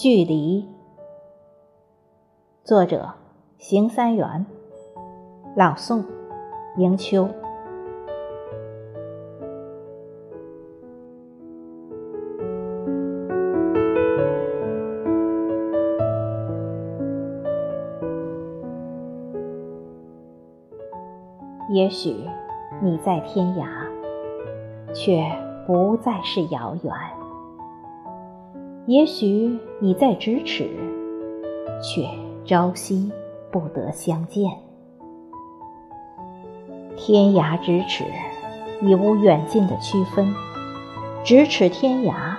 距离。作者：邢三元。朗诵：迎秋。也许你在天涯，却不再是遥远。也许你在咫尺，却朝夕不得相见。天涯咫尺，已无远近的区分；咫尺天涯，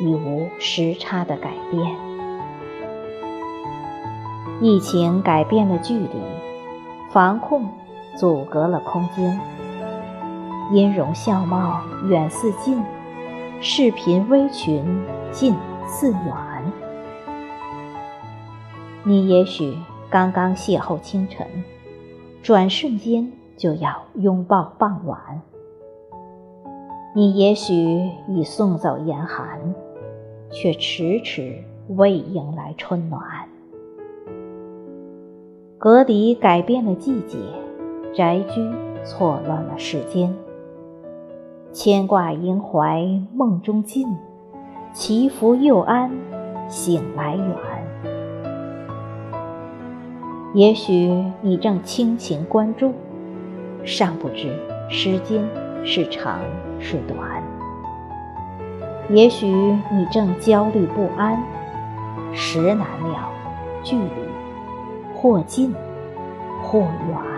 已无时差的改变。疫情改变了距离，防控阻隔了空间。音容笑貌远似近，视频微群近。似远，你也许刚刚邂逅清晨，转瞬间就要拥抱傍晚；你也许已送走严寒，却迟迟未迎来春暖。隔离改变了季节，宅居错乱了时间。牵挂萦怀梦中尽。祈福又安，醒来远。也许你正倾情关注，尚不知时间是长是短。也许你正焦虑不安，时难料，距离或近或远。